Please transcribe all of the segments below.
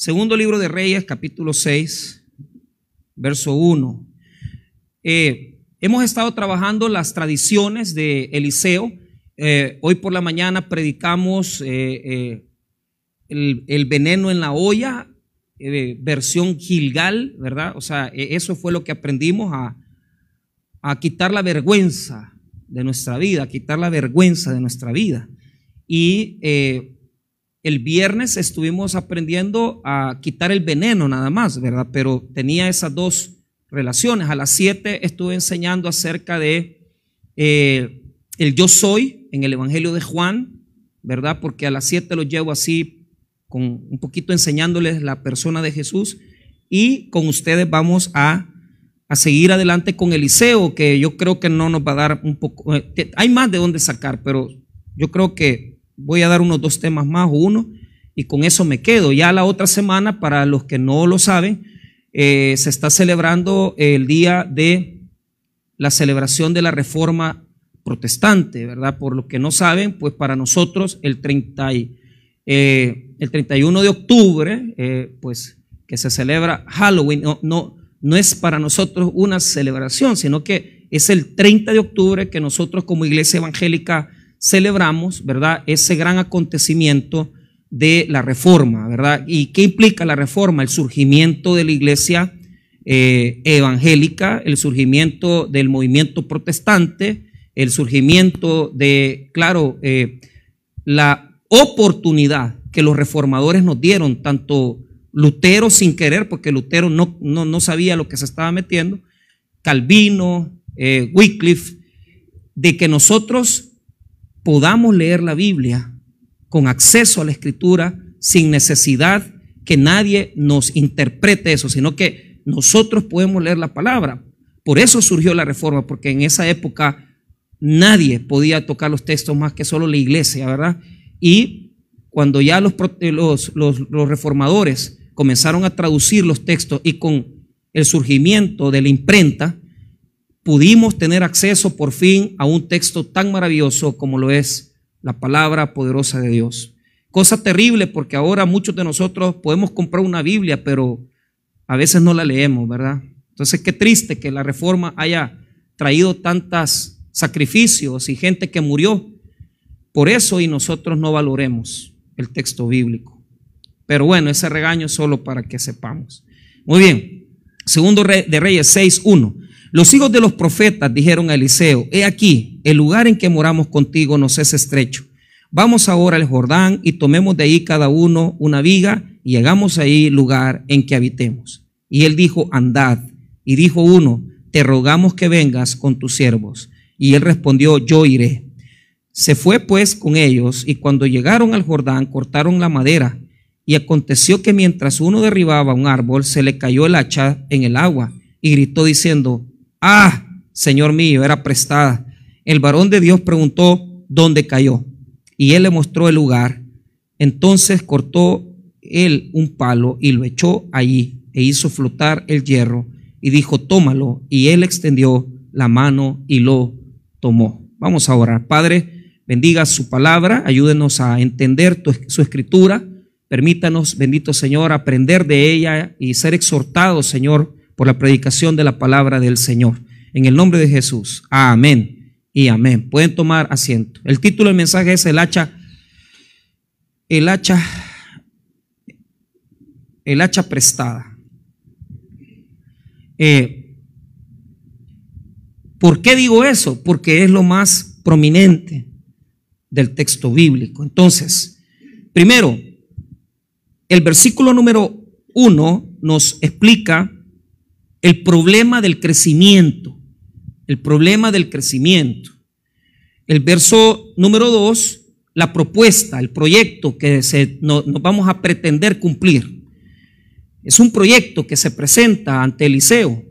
Segundo libro de Reyes, capítulo 6, verso 1. Eh, hemos estado trabajando las tradiciones de Eliseo. Eh, hoy por la mañana predicamos eh, el, el, veneno en la olla, versión Gilgal, ¿verdad? O sea, e, eso fue lo que aprendimos a, a quitar la vergüenza de nuestra vida, a quitar la vergüenza de nuestra vida. Y el viernes estuvimos aprendiendo a quitar el veneno nada más, ¿verdad? Pero tenía esas dos relaciones. A las siete estuve enseñando acerca de eh, el yo soy en el Evangelio de Juan, ¿verdad? Porque a las siete lo llevo así, con un poquito enseñándoles la persona de Jesús. Y con ustedes vamos a, a seguir adelante con Eliseo, que yo creo que no nos va a dar un poco, eh, hay más de dónde sacar, pero yo creo que voy a dar unos dos temas más uno y con eso me quedo. Ya la otra semana, para los que no lo saben, eh, se está celebrando el día de la celebración de la reforma protestante, ¿verdad? Por los que no saben, pues para nosotros el, 30 eh, el 31 de octubre, eh, pues que se celebra Halloween, no, no, no es para nosotros una celebración, sino que es el 30 de octubre que nosotros como iglesia evangélica celebramos, ¿verdad? Ese gran acontecimiento de la reforma, ¿verdad? ¿Y qué implica la reforma? El surgimiento de la iglesia eh, evangélica, el surgimiento del movimiento protestante, el surgimiento de, claro, eh, la oportunidad que los reformadores nos dieron, tanto Lutero sin querer, porque Lutero no, no, sabía lo que se estaba metiendo, Calvino, eh, Wycliffe, de que nosotros podamos leer la Biblia con acceso a la escritura sin necesidad que nadie nos interprete eso, sino que nosotros podemos leer la palabra. Por eso surgió la reforma, porque en esa época nadie podía tocar los textos más que solo la iglesia, ¿verdad? Y cuando ya los, los, los reformadores comenzaron a traducir los textos y con el surgimiento de la imprenta, pudimos tener acceso por fin a un texto tan maravilloso como lo es la palabra poderosa de Dios. Cosa terrible porque ahora muchos de nosotros podemos comprar una Biblia, pero a veces no la leemos, ¿verdad? Entonces, qué triste que la reforma haya traído tantos sacrificios y gente que murió por eso y nosotros no valoremos el texto bíblico. Pero bueno, ese regaño es solo para que sepamos. Muy bien. Segundo de Reyes 6.1. Los hijos de los profetas dijeron a Eliseo, he aquí, el lugar en que moramos contigo nos es estrecho. Vamos ahora al Jordán y tomemos de ahí cada uno una viga y hagamos ahí lugar en que habitemos. Y él dijo, andad. Y dijo uno, te rogamos que vengas con tus siervos. Y él respondió, yo iré. Se fue pues con ellos y cuando llegaron al Jordán cortaron la madera. Y aconteció que mientras uno derribaba un árbol, se le cayó el hacha en el agua y gritó diciendo, Ah, Señor mío, era prestada. El varón de Dios preguntó dónde cayó y él le mostró el lugar. Entonces cortó él un palo y lo echó allí e hizo flotar el hierro y dijo, tómalo. Y él extendió la mano y lo tomó. Vamos a orar. Padre, bendiga su palabra, ayúdenos a entender su escritura. Permítanos, bendito Señor, aprender de ella y ser exhortados, Señor, por la predicación de la palabra del Señor. En el nombre de Jesús. Amén y amén. Pueden tomar asiento. El título del mensaje es el hacha, el hacha, el hacha prestada. Eh, ¿Por qué digo eso? Porque es lo más prominente del texto bíblico. Entonces, primero, el versículo número uno nos explica el problema del crecimiento, el problema del crecimiento. El verso número dos, la propuesta, el proyecto que se, nos vamos a pretender cumplir. Es un proyecto que se presenta ante Eliseo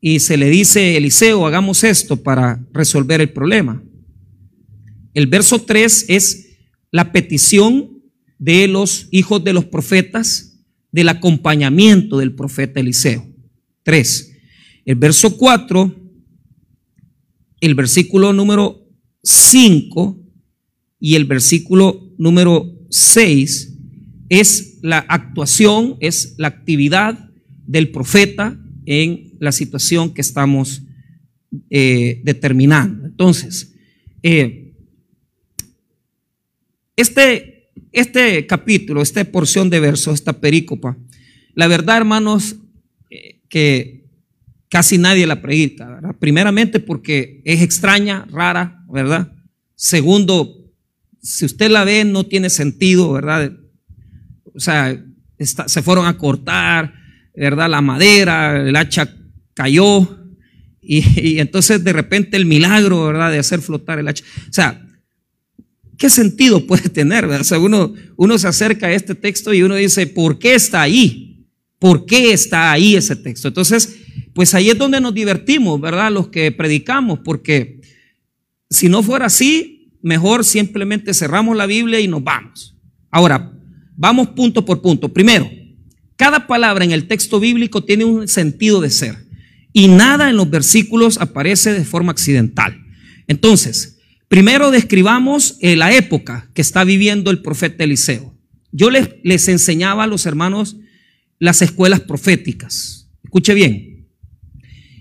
y se le dice, Eliseo, hagamos esto para resolver el problema. El verso 3 es la petición de los hijos de los profetas del acompañamiento del profeta Eliseo. 3. El verso 4, el versículo número 5 y el versículo número 6 es la actuación, es la actividad del profeta en la situación que estamos eh, determinando. Entonces, eh, este, este capítulo, esta porción de versos, esta perícopa, la verdad, hermanos, eh, que casi nadie la predica, ¿verdad? Primeramente porque es extraña, rara, ¿verdad? Segundo, si usted la ve, no tiene sentido, ¿verdad? O sea, se fueron a cortar, ¿verdad? La madera, el hacha cayó, y, entonces de repente el milagro, ¿verdad? De hacer flotar el hacha. O sea, ¿qué sentido puede tener? O sea, uno, uno se acerca a este texto y uno dice, ¿por qué está ahí? ¿Por qué está ahí ese texto? Entonces, pues ahí es donde nos divertimos, ¿verdad? Los que predicamos, porque si no fuera así, mejor simplemente cerramos la Biblia y nos vamos. Ahora, vamos punto por punto. Primero, cada palabra en el texto bíblico tiene un sentido de ser y nada en los versículos aparece de forma accidental. Entonces, primero describamos eh, la época que está viviendo el profeta Eliseo. Yo les, les enseñaba a los hermanos las escuelas proféticas. Escuche bien.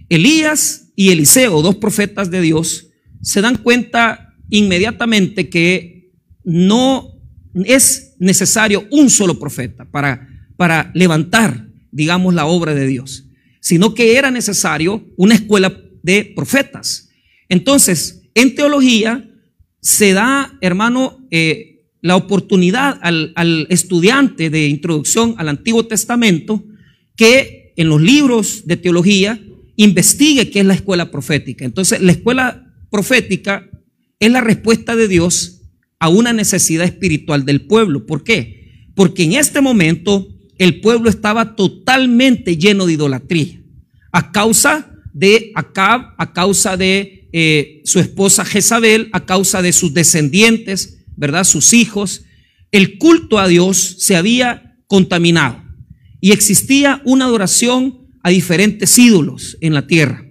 Elías y Eliseo, dos profetas de Dios, se dan cuenta inmediatamente que no es necesario un solo profeta para, para levantar, digamos, la obra de Dios sino que era necesario una escuela de profetas. Entonces, en teología se da, hermano, eh, la oportunidad al, al estudiante de introducción al Antiguo Testamento que en los libros de teología investigue qué es la escuela profética. Entonces, la escuela profética es la respuesta de Dios a una necesidad espiritual del pueblo. ¿Por qué? Porque en este momento el pueblo estaba totalmente lleno de idolatría. A causa de Acab, a causa de eh, su esposa Jezabel, a causa de sus descendientes, ¿verdad? Sus hijos. El culto a Dios se había contaminado y existía una adoración a diferentes ídolos en la tierra.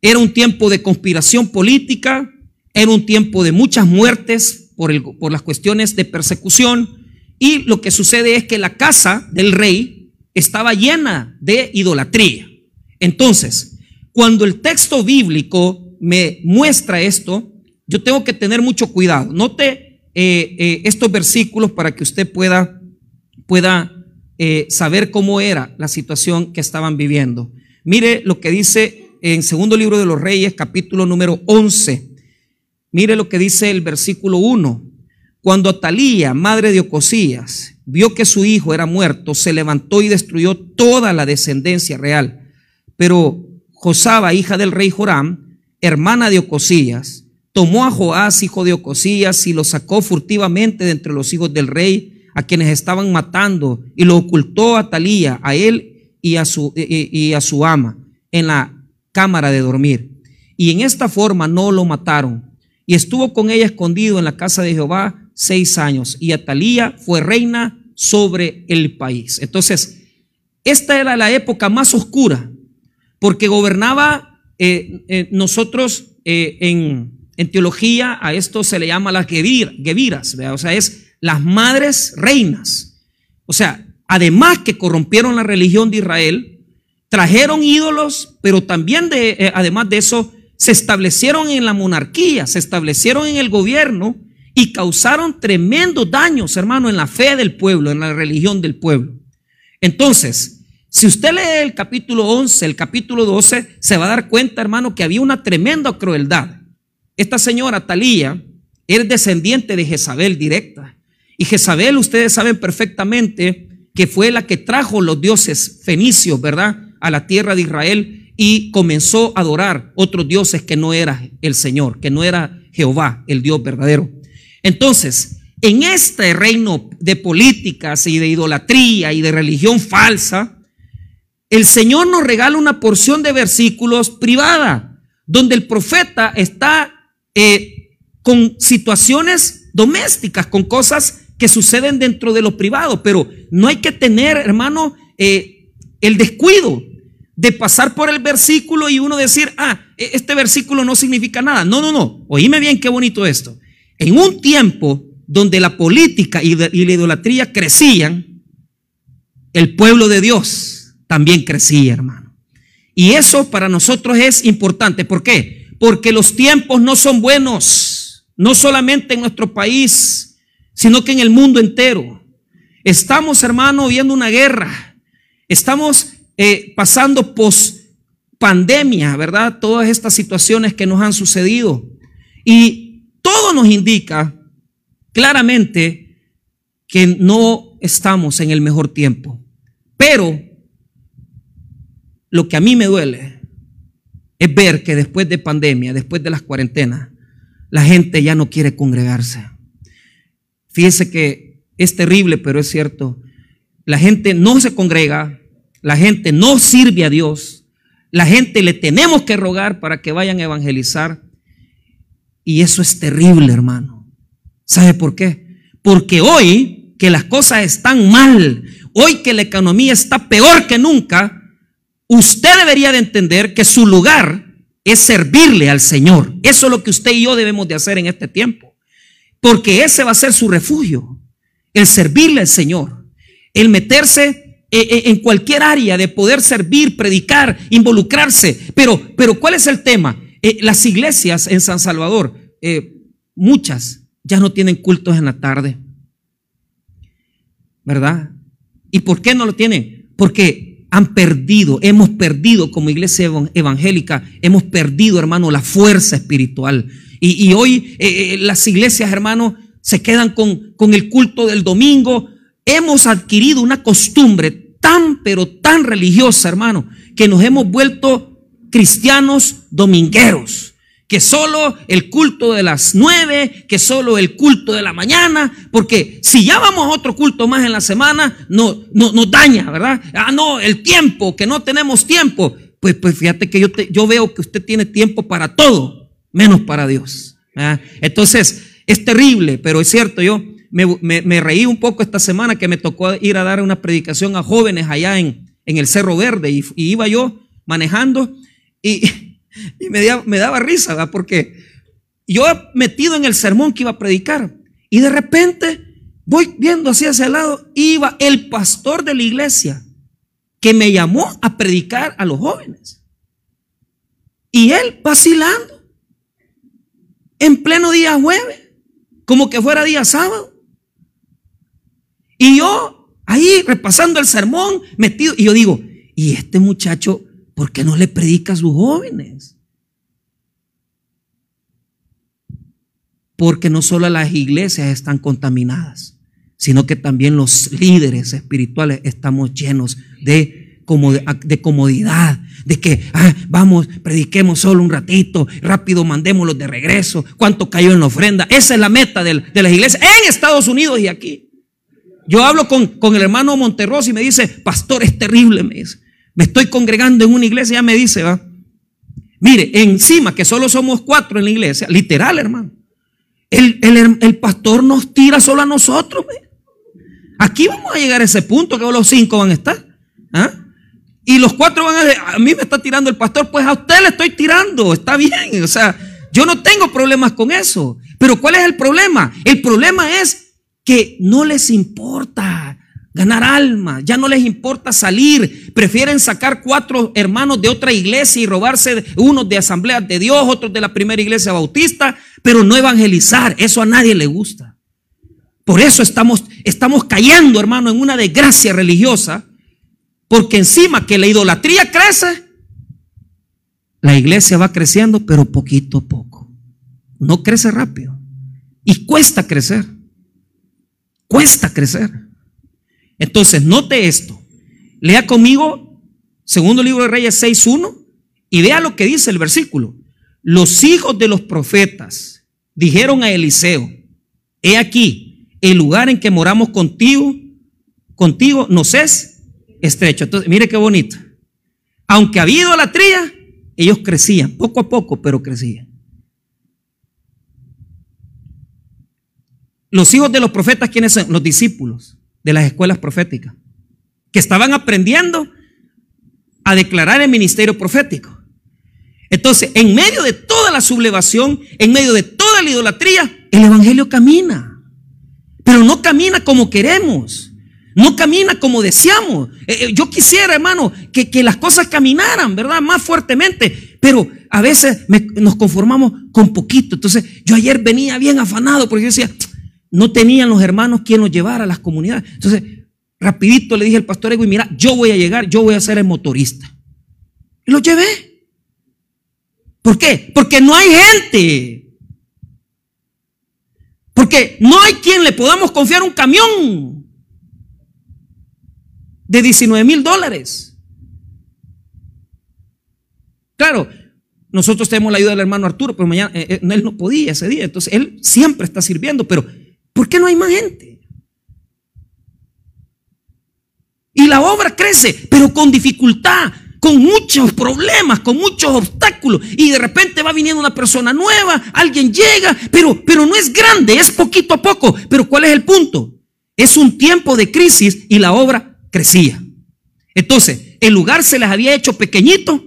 Era un tiempo de conspiración política, era un tiempo de muchas muertes por, el, por las cuestiones de persecución, y lo que sucede es que la casa del rey estaba llena de idolatría. Entonces, cuando el texto bíblico me muestra esto, yo tengo que tener mucho cuidado. Note eh, eh, estos versículos para que usted pueda, pueda eh, saber cómo era la situación que estaban viviendo. Mire lo que dice en segundo libro de los Reyes, capítulo número 11. Mire lo que dice el versículo 1. Cuando Atalía, madre de Ocosías, vio que su hijo era muerto, se levantó y destruyó toda la descendencia real. Pero Josaba, hija del rey Joram, hermana de Ocosías, tomó a Joás, hijo de Ocosías, y lo sacó furtivamente de entre los hijos del rey, a quienes estaban matando, y lo ocultó a Atalía, a él y a su, y a su ama, en la cámara de dormir. Y en esta forma no lo mataron. Y estuvo con ella escondido en la casa de Jehová seis años y Atalía fue reina sobre el país. Entonces, esta era la época más oscura porque gobernaba eh, eh, nosotros eh, en, teología a esto se le llama las geviras, o sea, es las madres reinas. O sea, además que corrompieron la religión de Israel, trajeron ídolos, pero también de, además de eso, se establecieron en la monarquía, se establecieron en el gobierno y causaron tremendos daños, hermano, en la fe del pueblo, en la religión del pueblo. Entonces, si usted lee el capítulo 11, el capítulo 12, se va a dar cuenta, hermano, que había una tremenda crueldad. Esta señora Talía es descendiente de Jezabel directa. Y Jezabel, ustedes saben perfectamente que fue la que trajo los dioses fenicios, ¿verdad? A la tierra de Israel y comenzó a adorar otros dioses que no era el Señor, que no era Jehová, el Dios verdadero. Entonces, en este reino de políticas y de idolatría y de religión falsa, el Señor nos regala una porción de versículos privada, donde el profeta está eh, con situaciones domésticas, con cosas que suceden dentro de lo privado, pero no hay que tener, hermano, eh, el descuido de pasar por el versículo y uno decir, ah, e-, este versículo no significa nada. No, no, no. Oíme bien qué bonito esto. En un tiempo donde la política y la idolatría crecían, el pueblo de Dios también crecía, hermano. Y eso para nosotros es importante. ¿Por qué? Porque los tiempos no son buenos, no solamente en nuestro país, sino que en el mundo entero. Estamos, hermano, viendo una guerra. Estamos eh, pasando post pandemia, ¿verdad? Todas estas situaciones que nos han sucedido. Y todo nos indica claramente que no estamos en el mejor tiempo. Pero lo que a mí me duele es ver que después de pandemia, después de las cuarentenas, la gente ya no quiere congregarse. Fíjese que es terrible, pero es cierto. La gente no se congrega, la gente no sirve a Dios, la gente le tenemos que rogar para que vayan a evangelizar. Y eso es terrible, hermano. ¿Sabe por qué? Porque hoy que las cosas están mal, hoy que la economía está peor que nunca, usted debería de entender que su lugar es servirle al Señor. Eso es lo que usted y yo debemos de hacer en este tiempo. Porque ese va a ser su refugio, el servirle al Señor, el meterse eh, eh, en cualquier área de poder servir, predicar, involucrarse. Pero, pero ¿cuál es el tema? Eh, las iglesias en San Salvador, muchas ya no tienen cultos en la tarde. ¿Verdad? ¿Y por qué no lo tienen? Porque han perdido, hemos perdido como iglesia evangélica, hemos perdido, hermano, la fuerza espiritual. Y, hoy las iglesias, hermano, se quedan con, con el culto del domingo, hemos adquirido una costumbre tan, pero tan religiosa, hermano, que nos hemos vuelto cristianos domingueros. Que solo el culto de las nueve, que solo el culto de la mañana, porque si ya vamos a otro culto más en la semana, no, no nos daña, ¿verdad? Ah, no, el tiempo, que no tenemos tiempo. Pues, pues fíjate que yo, veo que usted tiene tiempo para todo, menos para Dios. Entonces, es terrible, pero es cierto, yo me, reí un poco esta semana que me tocó ir a dar una predicación a jóvenes allá en, en el Cerro Verde y, iba yo manejando y, daba, me, daba, risa, ¿verdad? porque yo metido en el sermón que iba a predicar y de repente voy viendo así hacia el lado, iba el pastor de la iglesia que me llamó a predicar a los jóvenes. Y él vacilando en pleno día jueves, como que fuera día sábado. Y yo ahí repasando el sermón, metido, y yo digo, ¿y este muchacho por qué no le predica a sus jóvenes? Porque no solo las iglesias están contaminadas, sino que también los líderes espirituales estamos llenos de de comodidad, de que ah, vamos, prediquemos solo un ratito, rápido mandémoslos de regreso, cuánto cayó en la ofrenda. Esa es la meta de, de las iglesias en Estados Unidos y aquí. Yo hablo con, con el hermano Monterros y me dice, pastor, es terrible, me dice. Me estoy congregando en una iglesia, ya me dice, va. Mire, encima que solo somos cuatro en la iglesia, literal, hermano. El, el, pastor nos tira solo a nosotros. Aquí vamos a llegar a ese punto que los cinco van a estar. ¿ah? Y los cuatro van a decir, a mí me está tirando el pastor, pues a usted le estoy tirando, está bien. O sea, yo no tengo problemas con eso. Pero ¿cuál es el problema? El problema es que no les importa ganar alma, ya no les importa salir, prefieren sacar cuatro hermanos de otra iglesia y robarse unos de asambleas de Dios, otros de la primera iglesia bautista, pero no evangelizar, eso a nadie le gusta. Por eso estamos, estamos cayendo, hermano, en una desgracia religiosa, porque encima que la idolatría crece, la iglesia va creciendo, pero poquito a poco. No crece rápido. Y cuesta crecer. Cuesta crecer. Entonces, note esto. Lea conmigo, segundo libro de Reyes 6.1, y vea lo que dice el versículo. Los hijos de los profetas dijeron a Eliseo, he aquí, el lugar en que moramos contigo, contigo nos es estrecho. Entonces, mire qué bonito. Aunque había idolatría, ellos crecían, poco a poco, pero crecían. Los hijos de los profetas, ¿quiénes son? Los discípulos de las escuelas proféticas, que estaban aprendiendo a declarar el ministerio profético. Entonces, en medio de toda la sublevación, en medio de toda la idolatría, el Evangelio camina. Pero no camina como queremos. no camina como deseamos. Eh, eh, yo quisiera, hermano, que, las cosas caminaran, ¿verdad? Más fuertemente. Pero a veces nos conformamos con poquito. Entonces, yo ayer venía bien afanado porque yo decía, no tenían los hermanos quien nos llevara a las comunidades. Entonces, rapidito le dije al pastor Ego, mira, yo voy a llegar, yo voy a ser el motorista. Y lo llevé. ¿Por qué? Porque no hay gente. Porque no hay quien le podamos confiar un camión de 19 mil dólares. Claro, nosotros tenemos la ayuda del hermano Arturo, pero mañana eh, eh, él no podía ese día, entonces él siempre está sirviendo, pero ¿por qué no hay más gente? Y la obra crece, pero con dificultad, con muchos problemas, con muchos obstáculos. Y de repente va viniendo una persona nueva, alguien llega, pero, pero no es grande, es poquito a poco. Pero ¿cuál es el punto? Es un tiempo de crisis y la obra crecía. Entonces, el lugar se les había hecho pequeñito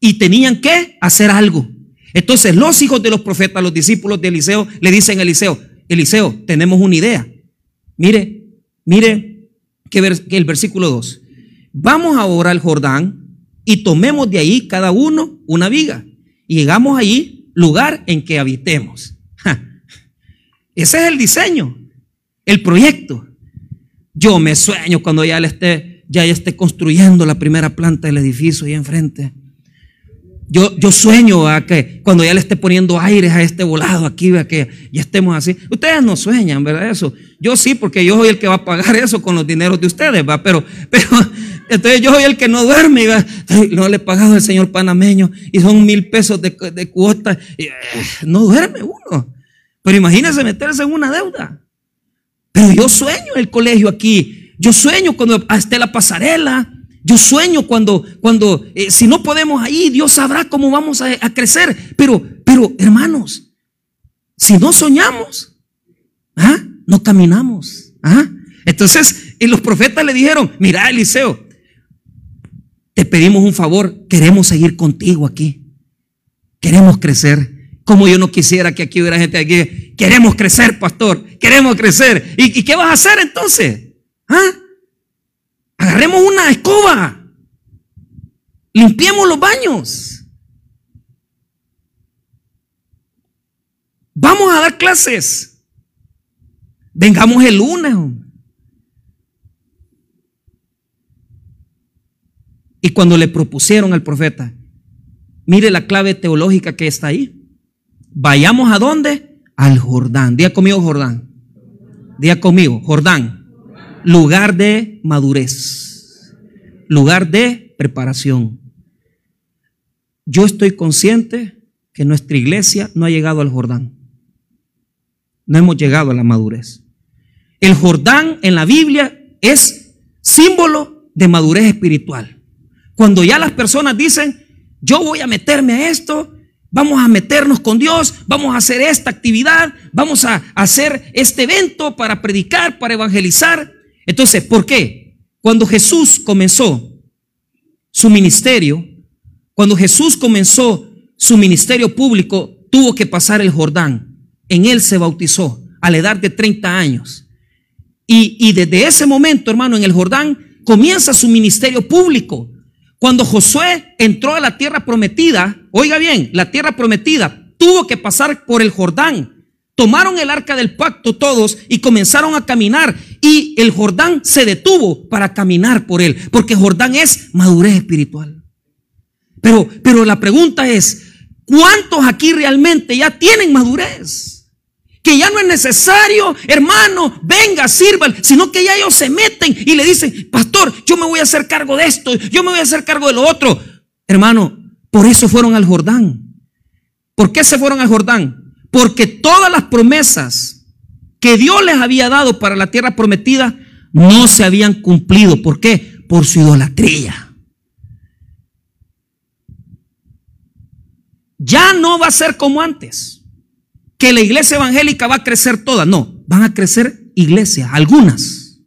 y tenían que hacer algo. Entonces, los hijos de los profetas, los discípulos de Eliseo, le dicen a Eliseo, Eliseo, tenemos una idea. Mire, mire que, el versículo 2. Vamos ahora al Jordán y tomemos de ahí cada uno una viga y llegamos allí, lugar en que habitemos. Ese es el diseño, el proyecto. Yo me sueño cuando ya le esté, ya esté construyendo la primera planta del edificio ahí enfrente. Yo, yo sueño a que cuando ya le esté poniendo aires a este volado aquí, que ya estemos así. Ustedes no sueñan, ¿verdad? Eso. Yo sí, porque yo soy el que va a pagar eso con los dineros de ustedes, ¿va? Pero, pero, entonces yo soy el que no duerme, ¿va? no le he pagado al señor panameño y son mil pesos de, de cuota. Eh, no duerme uno. Pero imagínense meterse en una deuda. Pero yo sueño el colegio aquí. Yo sueño cuando esté la pasarela. Yo sueño cuando, cuando, eh, si no podemos ahí, Dios sabrá cómo vamos a, crecer. Pero, pero, hermanos, si no soñamos, ¿ah? no caminamos. ¿ah? Entonces, los profetas le dijeron, mira, Eliseo, te pedimos un favor, queremos seguir contigo aquí. Queremos crecer. Como yo no quisiera que aquí hubiera gente aquí. Queremos crecer, pastor. Queremos crecer. ¿Y, qué vas a hacer entonces? ¿Ah? Agarremos una escoba. Limpiemos los baños. Vamos a dar clases. Vengamos el lunes. Y cuando le propusieron al profeta, mire la clave teológica que está ahí. Vayamos a dónde? Al Jordán. Día conmigo, Jordán. Día conmigo, Jordán. Lugar de madurez. Lugar de preparación. Yo estoy consciente que nuestra iglesia no ha llegado al Jordán. No hemos llegado a la madurez. El Jordán en la Biblia es símbolo de madurez espiritual. Cuando ya las personas dicen, yo voy a meterme a esto, Vamos a meternos con Dios, vamos a hacer esta actividad, vamos a hacer este evento para predicar, para evangelizar. Entonces, ¿por qué? Cuando Jesús comenzó su ministerio, cuando Jesús comenzó su ministerio público, tuvo que pasar el Jordán. En él se bautizó a la edad de 30 años. Y, y desde ese momento, hermano, en el Jordán comienza su ministerio público. Cuando Josué entró a la tierra prometida, oiga bien, la tierra prometida tuvo que pasar por el Jordán. Tomaron el arca del pacto todos y comenzaron a caminar y el Jordán se detuvo para caminar por él, porque Jordán es madurez espiritual. Pero, pero la pregunta es, ¿cuántos aquí realmente ya tienen madurez? que ya no es necesario, hermano, venga, sirva, sino que ya ellos se meten y le dicen, pastor, yo me voy a hacer cargo de esto, yo me voy a hacer cargo de lo otro. Hermano, por eso fueron al Jordán. ¿Por qué se fueron al Jordán? Porque todas las promesas que Dios les había dado para la tierra prometida no se habían cumplido. ¿Por qué? Por su idolatría. Ya no va a ser como antes que la iglesia evangélica va a crecer toda. No, van a crecer iglesias, algunas.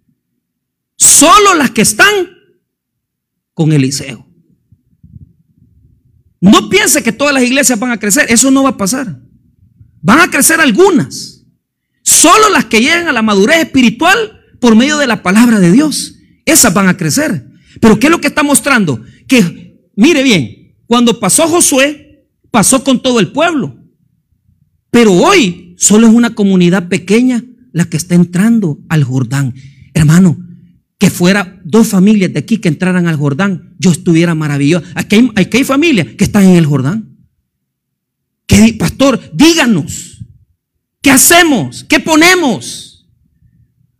Solo las que están con Eliseo. No piense que todas las iglesias van a crecer, eso no va a pasar. Van a crecer algunas. Solo las que llegan a la madurez espiritual por medio de la palabra de Dios. Esas van a crecer. Pero ¿qué es lo que está mostrando? Que, mire bien, cuando pasó Josué, pasó con todo el pueblo. Pero hoy solo es una comunidad pequeña la que está entrando al Jordán. Hermano, que fuera dos familias de aquí que entraran al Jordán, yo estuviera maravilloso. Aquí hay, hay familias que están en el Jordán. Que, pastor, díganos, ¿qué hacemos? ¿Qué ponemos?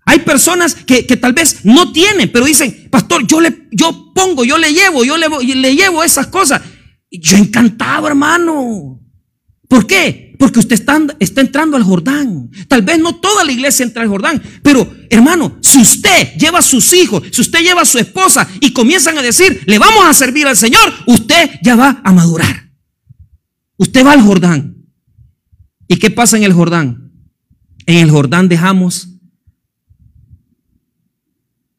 Hay personas que, tal vez no tienen, pero dicen, pastor, yo le yo pongo, yo le llevo, yo le, le llevo esas cosas. Yo encantado, hermano. ¿Por qué? Porque usted está, está, entrando al Jordán. Tal vez no toda la iglesia entra al Jordán, pero hermano, si usted lleva a sus hijos, si usted lleva a su esposa y comienzan a decir, le vamos a servir al Señor, usted ya va a madurar. Usted va al Jordán. ¿Y qué pasa en el Jordán? En el Jordán dejamos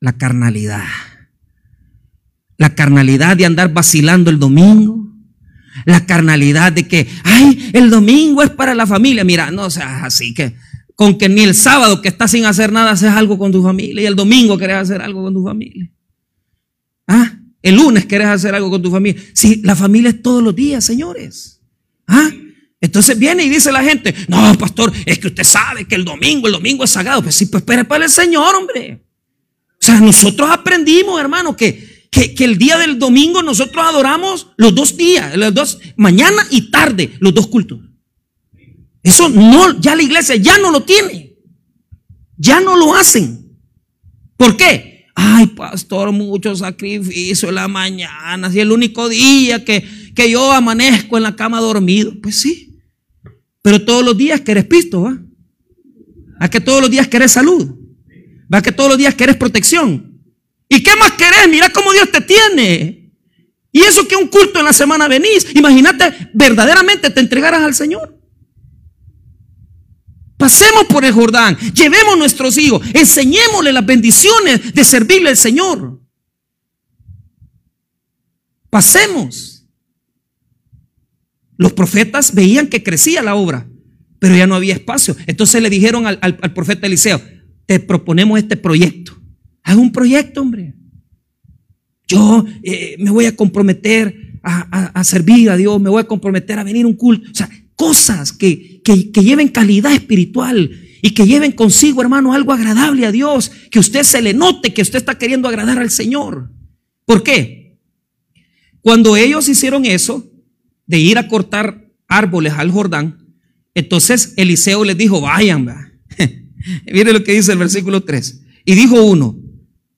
la carnalidad. La carnalidad de andar vacilando el domingo la carnalidad de que, ay, el domingo es para la familia. Mira, no seas así que con que ni el sábado que estás sin hacer nada haces algo con tu familia y el domingo querés hacer algo con tu familia. Ah, el lunes querés hacer algo con tu familia. Si la familia es todos los días, señores. Ah, entonces viene y dice la gente, no, pastor, es que usted sabe que el domingo, el domingo es sagrado. Pues sí, pues espera para el Señor, hombre. O sea, nosotros aprendimos, hermano, que que, el día del domingo nosotros adoramos los dos días, los dos, mañana y tarde, los dos cultos. Eso no, ya la iglesia ya no lo tiene. Ya no lo hacen. ¿Por qué? Ay, pastor, mucho sacrificio en la mañana. Si el único día que, que yo amanezco en la cama dormido. Pues sí. Pero todos los días querés pisto, ¿va? A que todos los días querés salud. Va que todos los días querés protección. ¿Y qué más querés? Mira cómo Dios te tiene. Y eso que un culto en la semana venís. Imagínate, verdaderamente te entregarás al Señor. Pasemos por el Jordán, llevemos nuestros hijos, enseñémosle las bendiciones de servirle al Señor. Pasemos. Los profetas veían que crecía la obra, pero ya no había espacio. Entonces le dijeron al, profeta Eliseo, te proponemos este proyecto. Haz un proyecto, hombre. Yo eh, me voy a comprometer a, servir a Dios, me voy a comprometer a venir a un culto. O sea, cosas que, que, que lleven calidad espiritual y que lleven consigo, hermano, algo agradable a Dios, que usted se le note que usted está queriendo agradar al Señor. ¿Por qué? Cuando ellos hicieron eso, de ir a cortar árboles al Jordán, entonces Eliseo les dijo, vayan, mire lo que dice el versículo 3. Y dijo uno,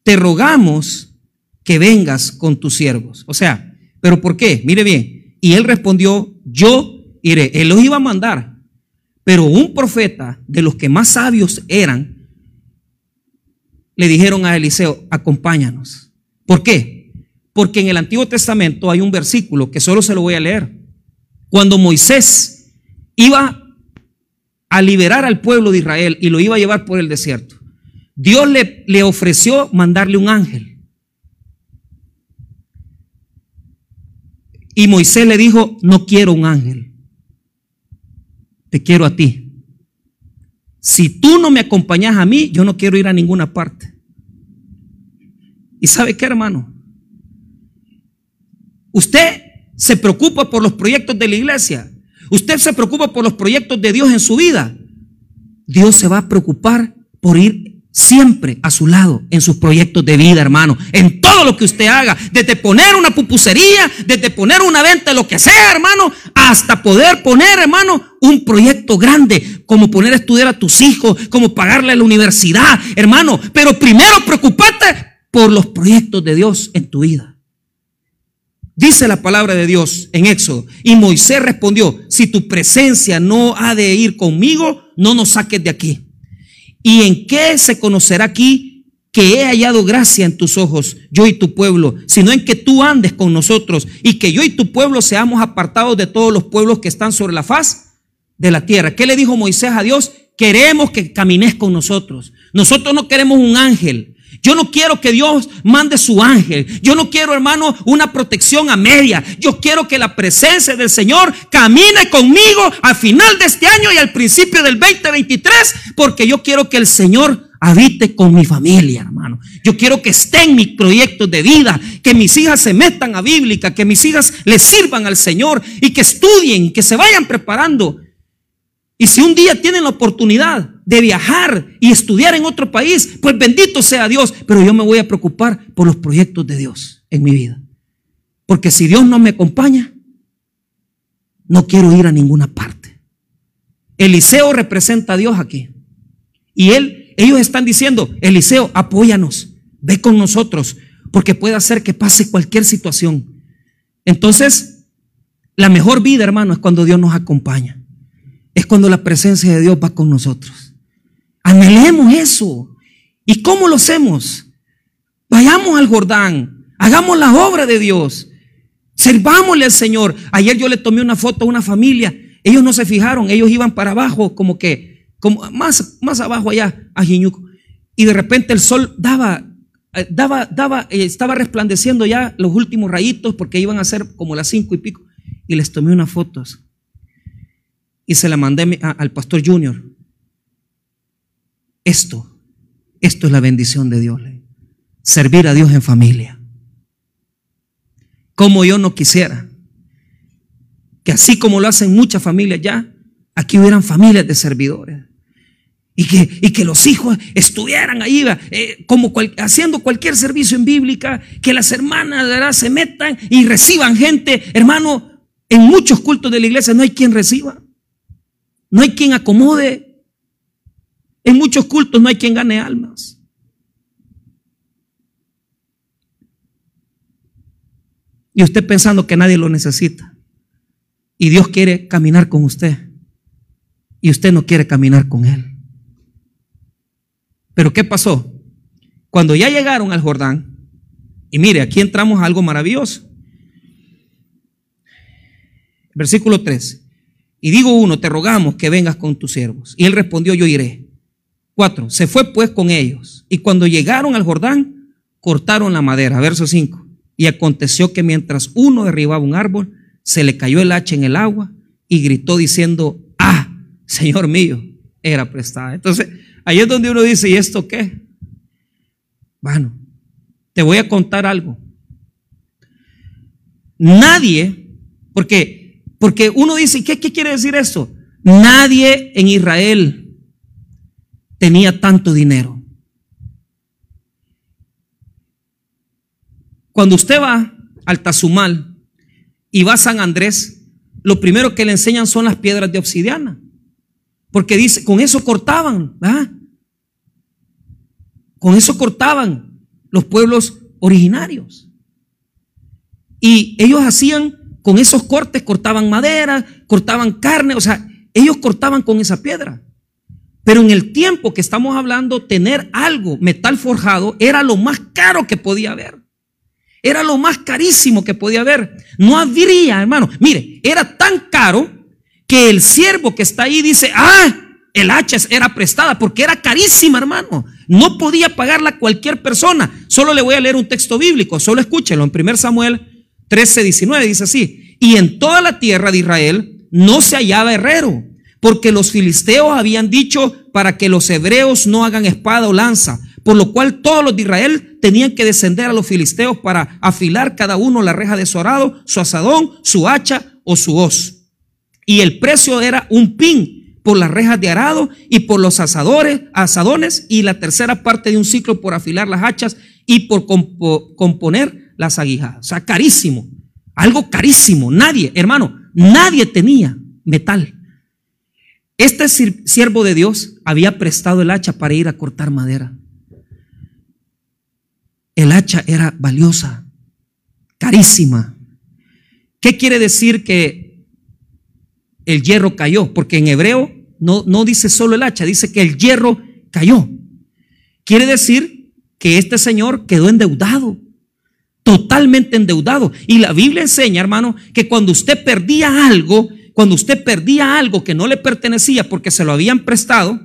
te rogamos que vengas con tus siervos. O sea, ¿pero por qué? Mire bien. Y él respondió, yo iré. Él los iba a mandar. Pero un profeta de los que más sabios eran, le dijeron a Eliseo, acompáñanos. ¿Por qué? Porque en el Antiguo Testamento hay un versículo que solo se lo voy a leer. Cuando Moisés iba a liberar al pueblo de Israel y lo iba a llevar por el desierto, Dios le, ofreció mandarle un ángel. Y Moisés le dijo, no quiero un ángel, te quiero a ti. Si tú no me acompañas a mí, yo no quiero ir a ninguna parte. ¿Y sabe qué, hermano? Usted se preocupa por los proyectos de la iglesia. Usted se preocupa por los proyectos de Dios en su vida. Dios se va a preocupar por ir siempre a su lado en sus proyectos de vida, hermano. En todo lo que usted haga, desde poner una pupusería, desde poner una venta, lo que sea, hermano, hasta poder poner, hermano, un proyecto grande, como poner a estudiar a tus hijos, como pagarle a la universidad, hermano. Pero primero preocupate por los proyectos de Dios en tu vida. Dice la palabra de Dios en Éxodo. Y Moisés respondió, si tu presencia no ha de ir conmigo, no nos saques de aquí. ¿Y en qué se conocerá aquí que he hallado gracia en tus ojos, yo y tu pueblo, sino en que tú andes con nosotros y que yo y tu pueblo seamos apartados de todos los pueblos que están sobre la faz de la tierra? ¿Qué le dijo Moisés a Dios? Queremos que camines con nosotros. Nosotros no queremos un ángel. Yo no quiero que Dios mande su ángel. Yo no quiero, hermano, una protección a media. Yo quiero que la presencia del Señor camine conmigo al final de este año y al principio del 2023, porque yo quiero que el Señor habite con mi familia, hermano. Yo quiero que esté en mis proyectos de vida, que mis hijas se metan a bíblica, que mis hijas le sirvan al Señor y que estudien, que se vayan preparando. Y si un día tienen la oportunidad de viajar y estudiar en otro país, pues bendito sea Dios, pero yo me voy a preocupar por los proyectos de Dios en mi vida. Porque si Dios no me acompaña, no quiero ir a ninguna parte. Eliseo representa a Dios aquí. Y él, ellos están diciendo, Eliseo, apóyanos, ve con nosotros, porque puede hacer que pase cualquier situación. Entonces, la mejor vida, hermano, es cuando Dios nos acompaña. Es cuando la presencia de Dios va con nosotros. Anhelemos eso. ¿Y cómo lo hacemos? Vayamos al Jordán, hagamos la obra de Dios. Servámosle al Señor. Ayer yo le tomé una foto a una familia. Ellos no se fijaron, ellos iban para abajo, como que, como más, más abajo allá, a Jiñuco. Y de repente el sol daba, eh, daba, daba, eh, estaba resplandeciendo ya los últimos rayitos porque iban a ser como las cinco y pico. Y les tomé unas fotos. Y se la mandé al pastor Junior. Esto, esto es la bendición de Dios. Servir a Dios en familia como yo no quisiera. Que así como lo hacen muchas familias ya, aquí hubieran familias de servidores. Y que, y que los hijos estuvieran ahí eh, como haciendo cualquier servicio en bíblica, que las hermanas se metan y reciban gente. Hermano, en muchos cultos de la iglesia no hay quien reciba, no hay quien acomode. En muchos cultos no hay quien gane almas. Y usted pensando que nadie lo necesita. Y Dios quiere caminar con usted. Y usted no quiere caminar con Él. Pero ¿qué pasó? Cuando ya llegaron al Jordán, y mire, aquí entramos a algo maravilloso. Versículo 3. Y digo uno, te rogamos que vengas con tus siervos. Y él respondió, yo iré. Se fue pues con ellos. Y cuando llegaron al Jordán, cortaron la madera. Verso 5. Y aconteció que mientras uno derribaba un árbol, se le cayó el hacha en el agua y gritó diciendo, ah, Señor mío, era prestada. Entonces, ahí es donde uno dice, ¿y esto qué? Bueno, te voy a contar algo. Nadie, porque, porque uno dice, ¿qué, ¿qué quiere decir esto? Nadie en Israel tenía tanto dinero. Cuando usted va al Tazumal y va a San Andrés, lo primero que le enseñan son las piedras de obsidiana. Porque dice, con eso cortaban. Con eso cortaban los pueblos originarios. Y ellos hacían, con esos cortes, cortaban madera, cortaban carne, o sea, ellos cortaban con esa piedra. Pero en el tiempo que estamos hablando, tener algo, metal forjado, era lo más caro que podía haber. Era lo más carísimo que podía haber. No habría, hermano. Mire, era tan caro que el siervo que está ahí dice, ah, el hacha era prestada porque era carísima, hermano. No podía pagarla cualquier persona. Solo le voy a leer un texto bíblico, solo escúchenlo. En 1 Samuel 13, 19 dice así, y en toda la tierra de Israel no se hallaba herrero, porque los filisteos habían dicho para que los hebreos no hagan espada o lanza, por lo cual todos los de Israel tenían que descender a los filisteos para afilar cada uno la reja de su arado, su asadón, su hacha o su hoz. Y el precio era un pin por las rejas de arado y por los asadores, asadones y la tercera parte de un ciclo por afilar las hachas y por componer las aguijadas. O sea, carísimo. Algo carísimo. Nadie, hermano, nadie tenía metal. Este siervo de Dios había prestado el hacha para ir a cortar madera. El hacha era valiosa, carísima. ¿Qué quiere decir que el hierro cayó? Porque en hebreo no, no dice solo el hacha, dice que el hierro cayó. Quiere decir que este señor quedó endeudado, totalmente endeudado. Y la Biblia enseña, hermano, que cuando usted perdía algo, cuando usted perdía algo que no le pertenecía porque se lo habían prestado,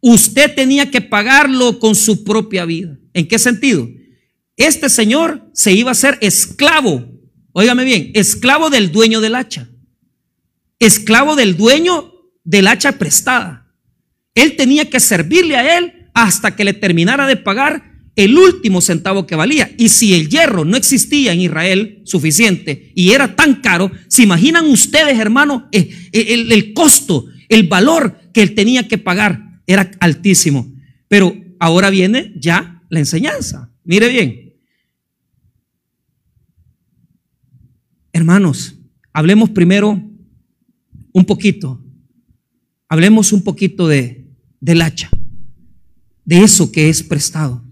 usted tenía que pagarlo con su propia vida. ¿En qué sentido? Este señor se iba a ser esclavo, óigame bien, esclavo del dueño del hacha, esclavo del dueño del hacha prestada. Él tenía que servirle a él hasta que le terminara de pagar el último centavo que valía. Y si el hierro no existía en Israel suficiente y era tan caro, ¿se imaginan ustedes, hermanos, eh, eh, el, costo, el valor que él tenía que pagar? Era altísimo. Pero ahora viene ya la enseñanza. Mire bien. Hermanos, hablemos primero un poquito, hablemos un poquito de, del hacha, de eso que es prestado.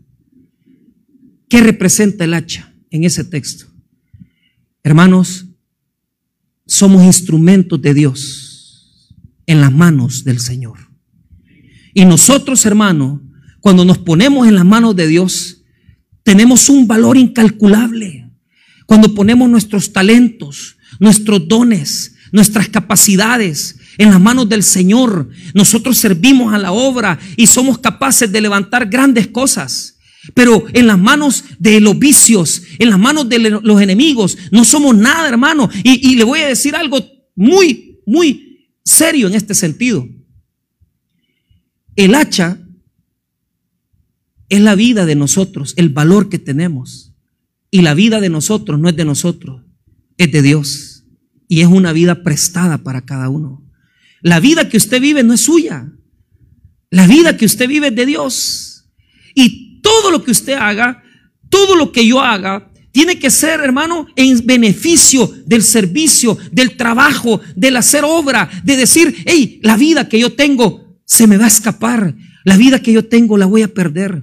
¿Qué representa el hacha en ese texto? Hermanos, somos instrumentos de Dios en las manos del Señor. Y nosotros, hermanos, cuando nos ponemos en las manos de Dios, tenemos un valor incalculable. Cuando ponemos nuestros talentos, nuestros dones, nuestras capacidades en las manos del Señor, nosotros servimos a la obra y somos capaces de levantar grandes cosas. Pero en las manos de los vicios, en las manos de los enemigos, no somos nada, hermano. Y, y le voy a decir algo muy, muy serio en este sentido. El hacha es la vida de nosotros, el valor que tenemos. Y la vida de nosotros no es de nosotros, es de Dios. Y es una vida prestada para cada uno. La vida que usted vive no es suya. La vida que usted vive es de Dios. Y todo lo que usted haga, todo lo que yo haga, tiene que ser, hermano, en beneficio del servicio, del trabajo, del hacer obra, de decir, hey, la vida que yo tengo se me va a escapar. La vida que yo tengo la voy a perder.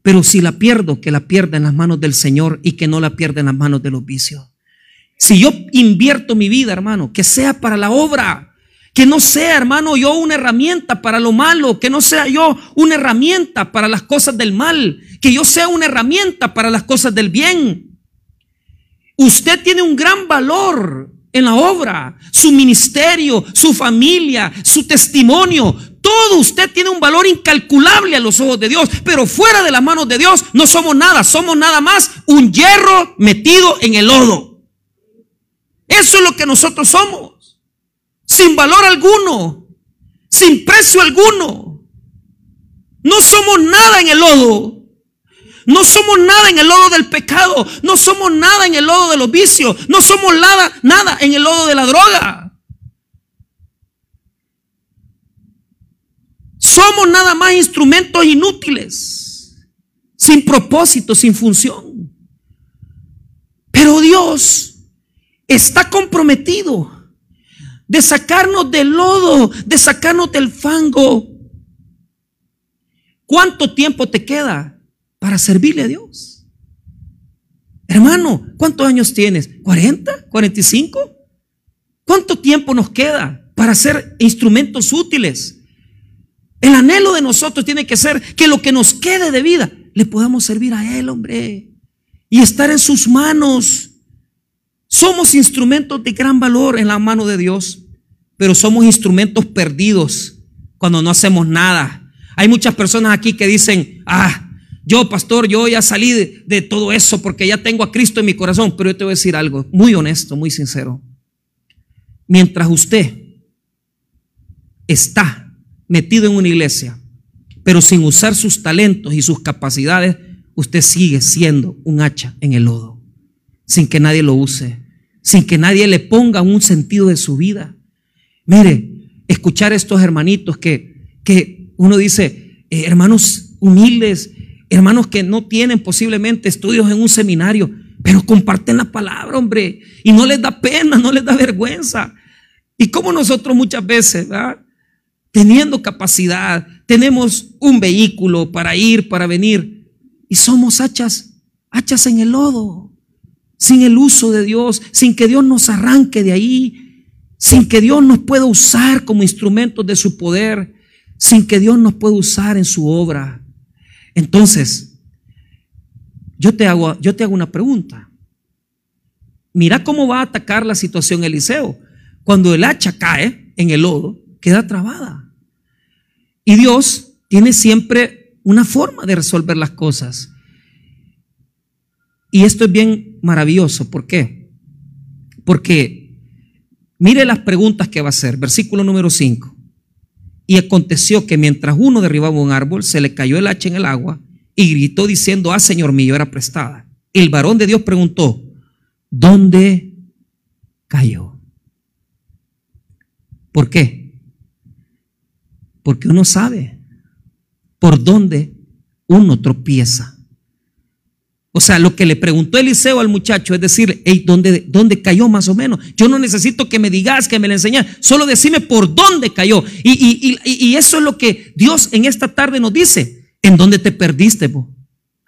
Pero si la pierdo, que la pierda en las manos del Señor y que no la pierda en las manos de los vicios. Si yo invierto mi vida, hermano, que sea para la obra, que no sea, hermano, yo una herramienta para lo malo, que no sea yo una herramienta para las cosas del mal, que yo sea una herramienta para las cosas del bien. Usted tiene un gran valor en la obra, su ministerio, su familia, su testimonio, todo usted tiene un valor incalculable a los ojos de Dios, pero fuera de las manos de Dios no somos nada, somos nada más un hierro metido en el lodo. Eso es lo que nosotros somos, sin valor alguno, sin precio alguno. No somos nada en el lodo. No somos nada en el lodo del pecado. No somos nada en el lodo de los vicios. No somos nada, nada en el lodo de la droga. Somos nada más instrumentos inútiles, sin propósito, sin función. Pero Dios está comprometido de sacarnos del lodo, de sacarnos del fango. ¿Cuánto tiempo te queda para servirle a Dios? Hermano, ¿cuántos años tienes? ¿40? ¿45? ¿Cuánto tiempo nos queda para ser instrumentos útiles? El anhelo de nosotros tiene que ser que lo que nos quede de vida le podamos servir a Él, hombre. Y estar en sus manos. Somos instrumentos de gran valor en la mano de Dios, pero somos instrumentos perdidos cuando no hacemos nada. Hay muchas personas aquí que dicen, ah, yo pastor, yo ya salí de, todo eso porque ya tengo a Cristo en mi corazón, pero yo te voy a decir algo muy honesto, muy sincero. Mientras usted está metido en una iglesia, pero sin usar sus talentos y sus capacidades, usted sigue siendo un hacha en el lodo, sin que nadie lo use, sin que nadie le ponga un sentido de su vida. Mire, escuchar a estos hermanitos que, que uno dice, eh, hermanos humildes, hermanos que no tienen posiblemente estudios en un seminario, pero comparten la palabra, hombre, y no les da pena, no les da vergüenza. Y como nosotros muchas veces, ¿verdad? teniendo capacidad, tenemos un vehículo para ir, para venir, y somos hachas, hachas en el lodo, sin el uso de Dios, sin que Dios nos arranque de ahí, sin que Dios nos pueda usar como instrumentos de su poder, sin que Dios nos pueda usar en su obra. Entonces, yo te hago, yo te hago una pregunta. Mira cómo va a atacar la situación Eliseo. Cuando el hacha cae en el lodo, queda trabada. Y Dios tiene siempre una forma de resolver las cosas. Y esto es bien maravilloso. ¿Por qué? Porque mire las preguntas que va a hacer. Versículo número 5. Y aconteció que mientras uno derribaba un árbol, se le cayó el hacha en el agua y gritó diciendo, ah, Señor mío, era prestada. El varón de Dios preguntó, ¿dónde cayó? ¿Por qué? Porque uno sabe por dónde uno tropieza. O sea, lo que le preguntó Eliseo al muchacho es decir, ¿dónde, ¿dónde, cayó más o menos? Yo no necesito que me digas, que me le enseñes, solo decime por dónde cayó. Y, y, eso es lo que Dios en esta tarde nos dice. ¿En dónde te perdiste vos?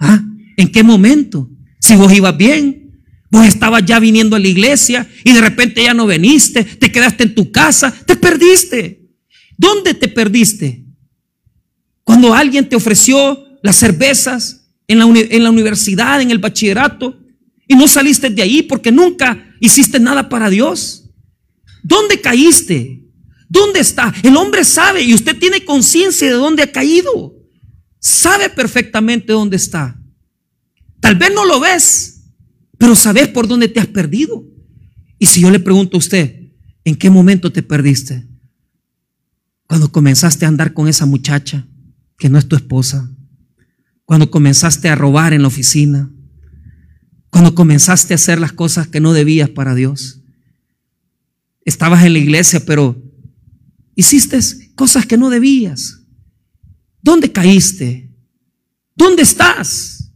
¿Ah? ¿En qué momento? Si vos ibas bien, vos estabas ya viniendo a la iglesia y de repente ya no veniste, te quedaste en tu casa, te perdiste. ¿Dónde te perdiste? Cuando alguien te ofreció las cervezas, en la, universidad, en el bachillerato, y no saliste de ahí porque nunca hiciste nada para Dios. ¿Dónde caíste? ¿Dónde está? El hombre sabe y usted tiene conciencia de dónde ha caído. Sabe perfectamente dónde está. Tal vez no lo ves, pero sabes por dónde te has perdido. Y si yo le pregunto a usted, ¿en qué momento te perdiste? Cuando comenzaste a andar con esa muchacha que no es tu esposa cuando comenzaste a robar en la oficina, cuando comenzaste a hacer las cosas que no debías para Dios. Estabas en la iglesia, pero hiciste cosas que no debías. ¿Dónde caíste? ¿Dónde estás?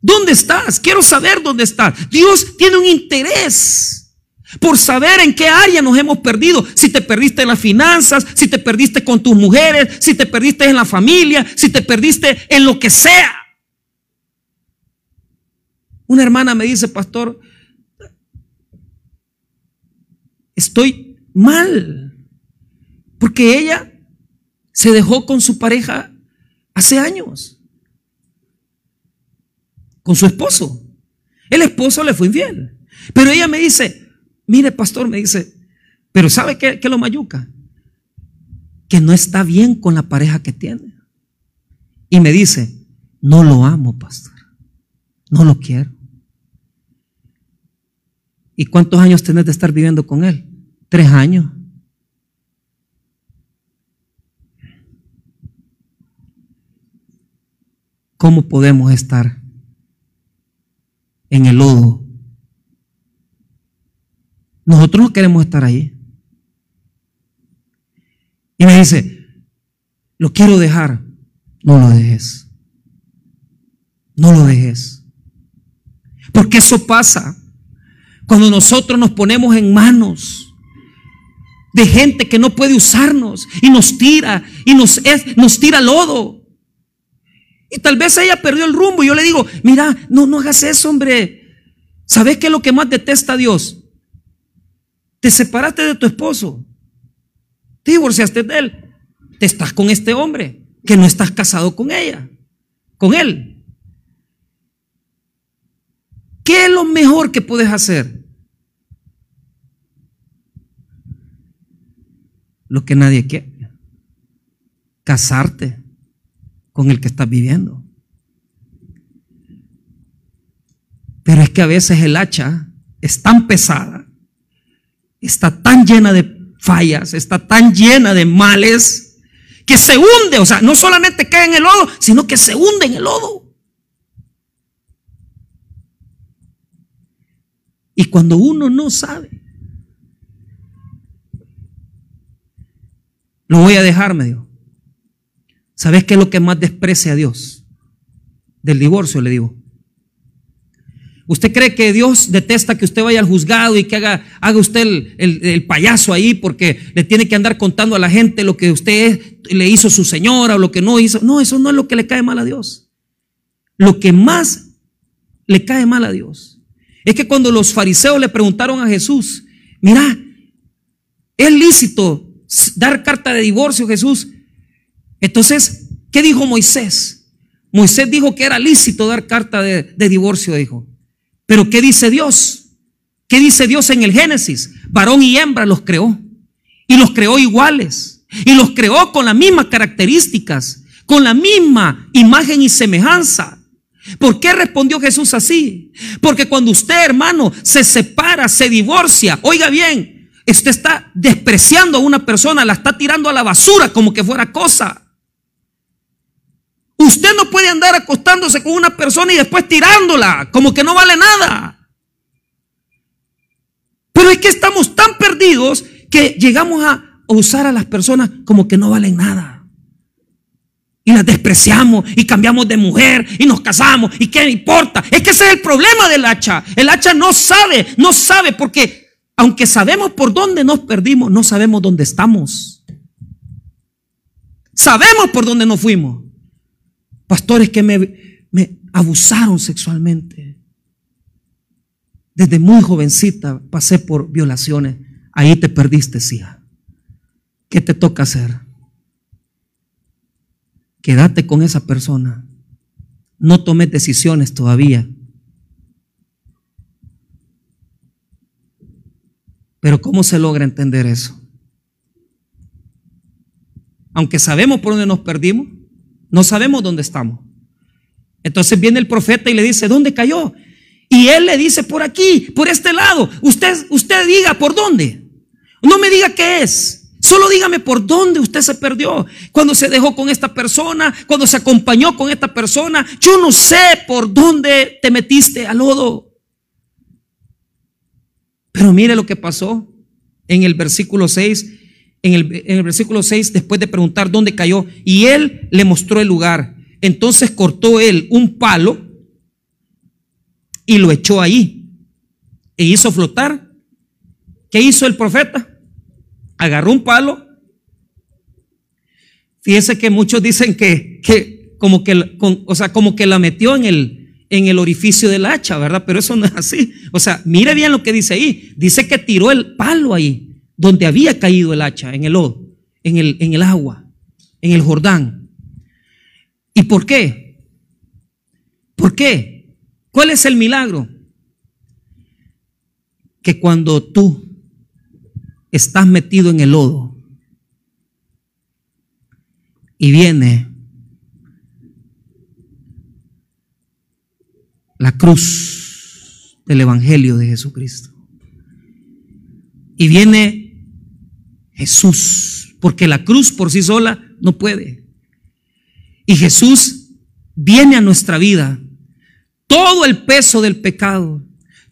¿Dónde estás? Quiero saber dónde estás. Dios tiene un interés por saber en qué área nos hemos perdido. Si te perdiste en las finanzas, si te perdiste con tus mujeres, si te perdiste en la familia, si te perdiste en lo que sea. Una hermana me dice, pastor, estoy mal, porque ella se dejó con su pareja hace años, con su esposo. El esposo le fue infiel. Pero ella me dice, Mire, pastor, me dice, pero ¿sabe qué, qué lo mayuca? Que no está bien con la pareja que tiene. Y me dice, no lo amo, pastor. No lo quiero. ¿Y cuántos años tenés de estar viviendo con él? Tres años. ¿Cómo podemos estar en el lodo nosotros no queremos estar ahí. Y me dice, lo quiero dejar. No lo dejes. No lo dejes. Porque eso pasa cuando nosotros nos ponemos en manos de gente que no puede usarnos y nos tira y nos, nos tira lodo. Y tal vez ella perdió el rumbo y yo le digo, mira, no, no hagas eso, hombre. ¿Sabes qué es lo que más detesta a Dios? Te separaste de tu esposo. Te divorciaste de él. Te estás con este hombre que no estás casado con ella, con él. ¿Qué es lo mejor que puedes hacer? Lo que nadie quiere. Casarte con el que estás viviendo. Pero es que a veces el hacha es tan pesada está tan llena de fallas, está tan llena de males, que se hunde, o sea, no solamente cae en el lodo, sino que se hunde en el lodo. Y cuando uno no sabe, lo voy a dejar, medio. ¿Sabes qué es lo que más desprecia a Dios? Del divorcio, le digo. ¿Usted cree que Dios detesta que usted vaya al juzgado y que haga, haga usted el, payaso ahí porque le tiene que andar contando a la gente lo que usted le hizo a su señora o lo que no hizo? No, eso no es lo que le cae mal a Dios. Lo que más le cae mal a Dios es que cuando los fariseos le preguntaron a Jesús, mira, es lícito dar carta de divorcio, Jesús. Entonces, ¿qué dijo Moisés? Moisés dijo que era lícito dar carta de, de divorcio, dijo. Pero ¿qué dice Dios? ¿Qué dice Dios en el Génesis? Varón y hembra los creó. Y los creó iguales. Y los creó con las mismas características, con la misma imagen y semejanza. ¿Por qué respondió Jesús así? Porque cuando usted, hermano, se separa, se divorcia, oiga bien, Usted está despreciando a una persona, la está tirando a la basura como que fuera cosa. Usted no puede andar acostándose con una persona y después tirándola como que no vale nada. Pero es que estamos tan perdidos que llegamos a usar a las personas como que no valen nada y las despreciamos y cambiamos de mujer y nos casamos y qué importa. Es que ese es el problema del hacha. El hacha no sabe, no sabe porque aunque sabemos por dónde nos perdimos, no sabemos dónde estamos. Sabemos por dónde nos fuimos. Pastores que me, abusaron sexualmente. Desde muy jovencita pasé por violaciones. Ahí te perdiste, hija. ¿Qué te toca hacer? Quédate con esa persona. No tomes decisiones todavía. Pero ¿cómo se logra entender eso? Aunque sabemos por dónde nos perdimos, no sabemos dónde estamos. Entonces viene el profeta y le dice, ¿dónde cayó? Y él le dice, por aquí, por este lado. Usted, usted diga, ¿por dónde? No me diga qué es. Solo dígame por dónde usted se perdió. Cuando se dejó con esta persona, cuando se acompañó con esta persona. Yo no sé por dónde te metiste al lodo. Pero mire lo que pasó en el versículo 6. En el, versículo 6, después de preguntar dónde cayó, y él le mostró el lugar. Entonces cortó él un palo y lo echó ahí. E hizo flotar. ¿Qué hizo el profeta? agarró un palo. Fíjese que muchos dicen que, que como que, o sea, como que la metió en el, en el orificio del hacha, ¿verdad? Pero eso no es así. O sea, mire bien lo que dice ahí. Dice que tiró el palo ahí, donde había caído el hacha, en el lodo, en el, en el agua, en el Jordán. ¿Y por qué? ¿Por qué? ¿Cuál es el milagro? Que cuando tú estás metido en el lodo y viene la cruz del Evangelio de Jesucristo. Y viene Jesús, porque la cruz por sí sola no puede. Y Jesús viene a nuestra vida. Todo el peso del pecado,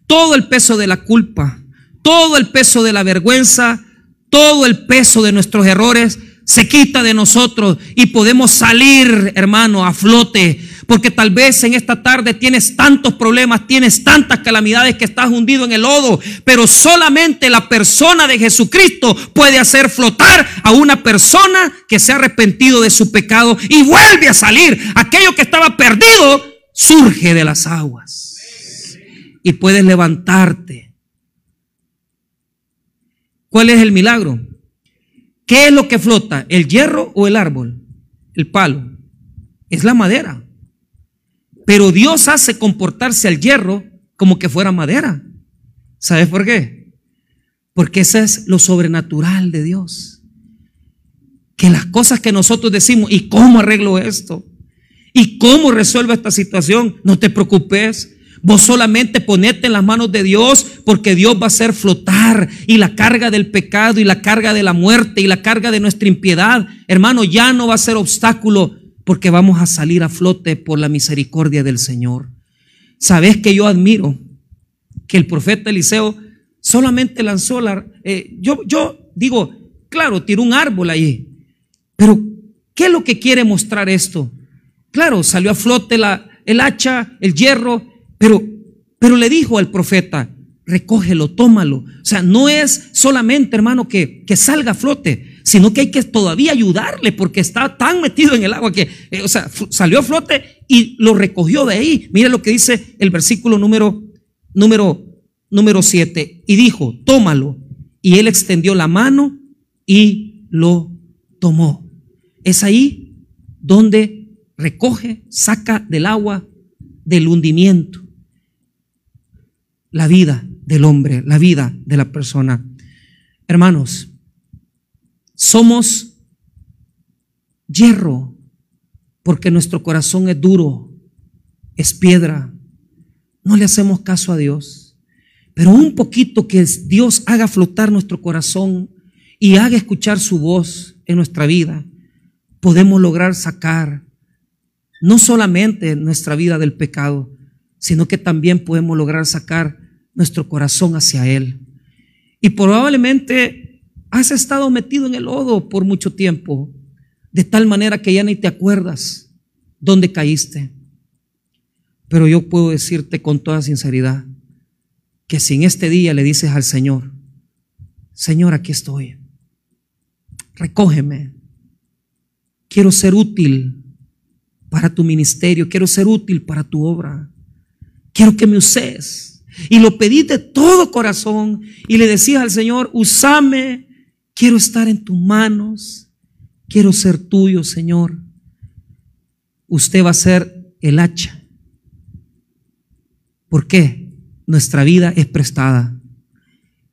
todo el peso de la culpa, todo el peso de la vergüenza, todo el peso de nuestros errores se quita de nosotros y podemos salir, hermano, a flote. Porque tal vez en esta tarde tienes tantos problemas, tienes tantas calamidades que estás hundido en el lodo, pero solamente la persona de Jesucristo puede hacer flotar a una persona que se ha arrepentido de su pecado y vuelve a salir. Aquello que estaba perdido surge de las aguas y puedes levantarte ¿Cuál es el milagro? ¿Qué es lo que flota? ¿El hierro o el árbol? El palo. Es la madera. Pero Dios hace comportarse al hierro como que fuera madera. ¿Sabes por qué? Porque eso es lo sobrenatural de Dios. Que las cosas que nosotros decimos, ¿y cómo arreglo esto? ¿Y cómo resuelvo esta situación? No te preocupes. Vos solamente ponete en las manos de Dios porque Dios va a hacer flotar y la carga del pecado y la carga de la muerte y la carga de nuestra impiedad, hermano, ya no va a ser obstáculo porque vamos a salir a flote por la misericordia del Señor. Sabes que yo admiro que el profeta Eliseo solamente lanzó la... Eh, yo, yo digo, claro, tiró un árbol allí, pero ¿qué es lo que quiere mostrar esto? Claro, salió a flote la, el hacha, el hierro, pero, pero le dijo al profeta, recógelo, tómalo. O sea, no es solamente, hermano, que, que salga a flote, sino que hay que todavía ayudarle porque está tan metido en el agua que, eh, o sea, salió a flote y lo recogió de ahí. Mira lo que dice el versículo número, número, número 7. Y dijo, tómalo. Y él extendió la mano y lo tomó. Es ahí donde recoge, saca del agua del hundimiento la vida del hombre, la vida de la persona. Hermanos, somos hierro porque nuestro corazón es duro, es piedra. No le hacemos caso a Dios. Pero un poquito que Dios haga flotar nuestro corazón y haga escuchar su voz en nuestra vida, podemos lograr sacar no solamente nuestra vida del pecado, sino que también podemos lograr sacar nuestro corazón hacia Él. Y probablemente has estado metido en el lodo por mucho tiempo, de tal manera que ya ni te acuerdas dónde caíste. Pero yo puedo decirte con toda sinceridad que si en este día le dices al Señor, Señor, aquí estoy, recógeme, quiero ser útil para tu ministerio, quiero ser útil para tu obra, quiero que me uses. Y lo pedí de todo corazón y le decías al Señor, usame, quiero estar en tus manos, quiero ser tuyo, Señor. Usted va a ser el hacha ¿Por qué? Nuestra vida es prestada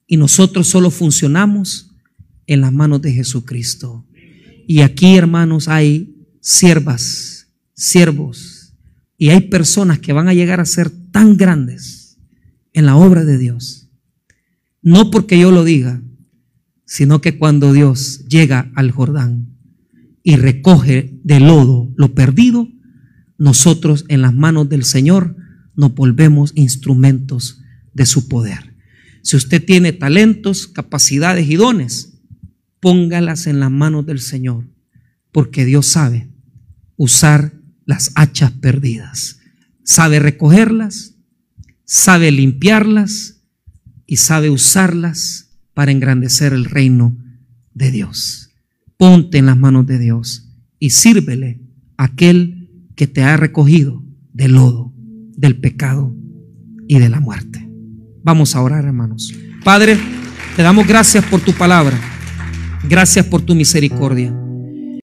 y nosotros solo funcionamos en las manos de Jesucristo. Y aquí, hermanos, hay siervas, siervos, y hay personas que van a llegar a ser tan grandes en la obra de Dios. No porque yo lo diga, sino que cuando Dios llega al Jordán y recoge de lodo lo perdido, nosotros en las manos del Señor nos volvemos instrumentos de su poder. Si usted tiene talentos, capacidades y dones, póngalas en las manos del Señor, porque Dios sabe usar las hachas perdidas. Sabe recogerlas, sabe limpiarlas y sabe usarlas para engrandecer el reino de Dios. Ponte en las manos de Dios y sírvele a aquel que te ha recogido del lodo del pecado y de la muerte. Vamos a orar, hermanos. Padre, te damos gracias por tu palabra. Gracias por tu misericordia.